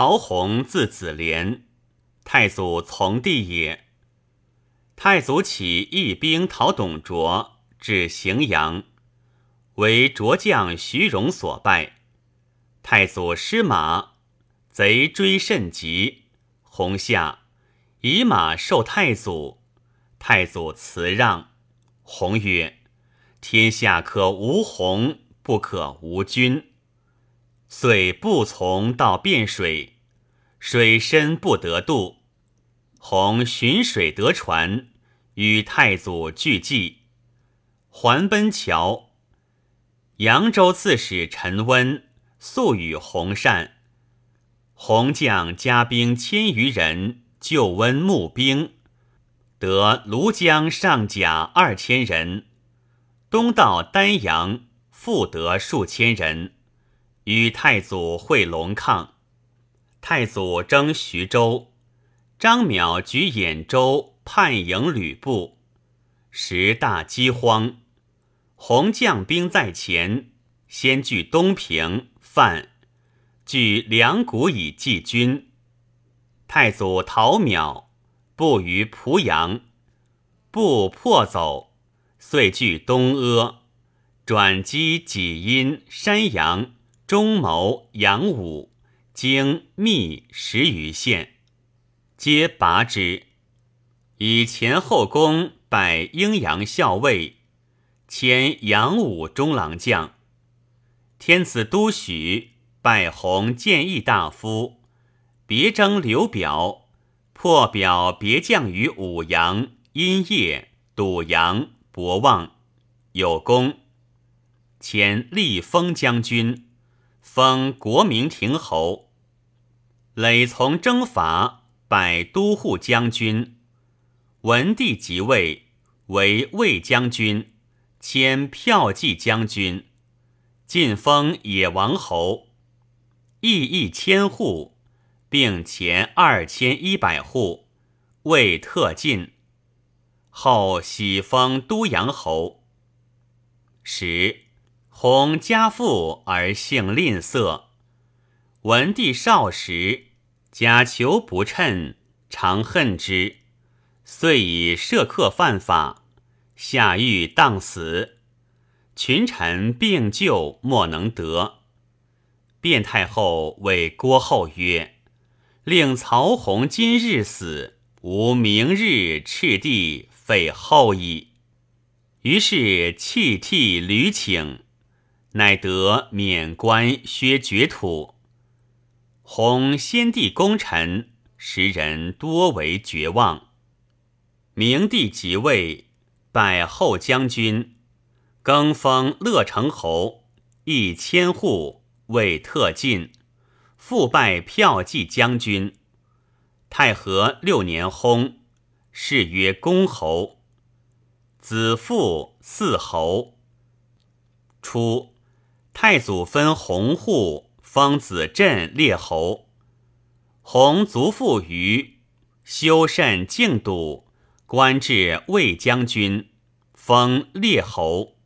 曹洪字子廉，太祖从弟也。太祖起义兵讨董卓，至荥阳，为卓将徐荣所败。太祖失马，贼追甚急。洪下，以马受太祖。太祖辞让。洪曰：“天下可无洪，不可无君。”遂不从到汴水，水深不得渡。洪寻水得船，与太祖俱济，还奔桥。扬州刺史陈温素与洪善，洪将加兵千余人救温募兵，得庐江上甲二千人，东到丹阳复得数千人。与太祖会龙亢，太祖征徐州，张邈举兖州叛迎吕布，时大饥荒，洪将兵在前，先据东平、范，据梁谷以济军。太祖逃邈，布于濮阳，布破走，遂据东阿，转击济阴、山阳。中牟、阳武、经、密十余县，皆拔之。以前后宫拜阴阳校尉，迁阳武中郎将。天子都许拜弘建议大夫，别征刘表，破表别将于武阳、阴业、堵阳、博望，有功。迁立封将军。封国明亭侯，累从征伐，拜都护将军。文帝即位，为魏将军，迁骠骑将军，晋封野王侯，邑邑千户，并前二千一百户，未特进。后喜封都阳侯。十。弘家父而性吝啬，文帝少时，假求不称，常恨之，遂以射客犯法，下狱当死。群臣并救，莫能得。卞太后谓郭后曰：“令曹洪今日死，吾明日赤帝废后矣。”于是弃替屡请。乃得免官削爵土，弘先帝功臣，时人多为绝望。明帝即位，拜后将军，更封乐成侯，一千户，为特进，复拜骠骑将军。太和六年薨，谥曰公侯。子父四侯。初。太祖分洪户，封子镇列侯。洪族父于修慎敬笃，官至卫将军，封列侯。